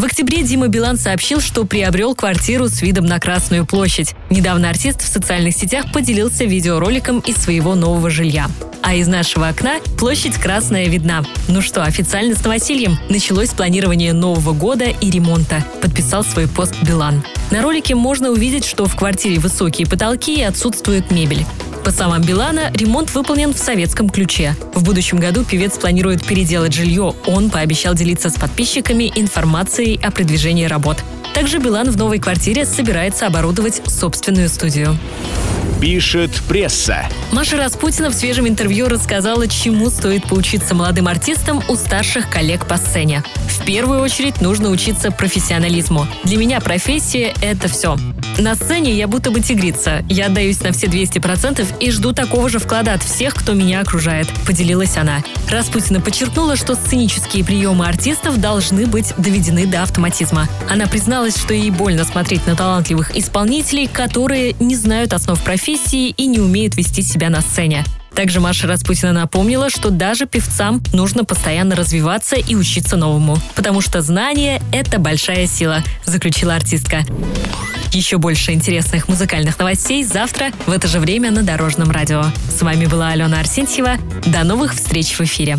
В октябре Дима Билан сообщил, что приобрел квартиру с видом на Красную площадь. Недавно артист в социальных сетях поделился видеороликом из своего нового жилья. А из нашего окна площадь Красная видна. Ну что, официально с новосельем началось планирование Нового года и ремонта. Подписал свой пост Билан. На ролике можно увидеть, что в квартире высокие потолки и отсутствует мебель. По словам Билана, ремонт выполнен в советском ключе. В будущем году певец планирует переделать жилье. Он пообещал делиться с подписчиками информацией о продвижении работ. Также Билан в новой квартире собирается оборудовать собственную студию. Пишет пресса. Маша Распутина в свежем интервью рассказала, чему стоит поучиться молодым артистам у старших коллег по сцене. В первую очередь нужно учиться профессионализму. Для меня профессия — это все. На сцене я будто бы тигрица. Я отдаюсь на все 200% и жду такого же вклада от всех, кто меня окружает, поделилась она. Распутина подчеркнула, что сценические приемы артистов должны быть доведены до автоматизма. Она призналась, что ей больно смотреть на талантливых исполнителей, которые не знают основ профессии и не умеют вести себя на сцене. Также Маша Распутина напомнила, что даже певцам нужно постоянно развиваться и учиться новому, потому что знание — это большая сила, заключила артистка. Еще больше интересных музыкальных новостей завтра в это же время на Дорожном радио. С вами была Алена Арсентьева. До новых встреч в эфире.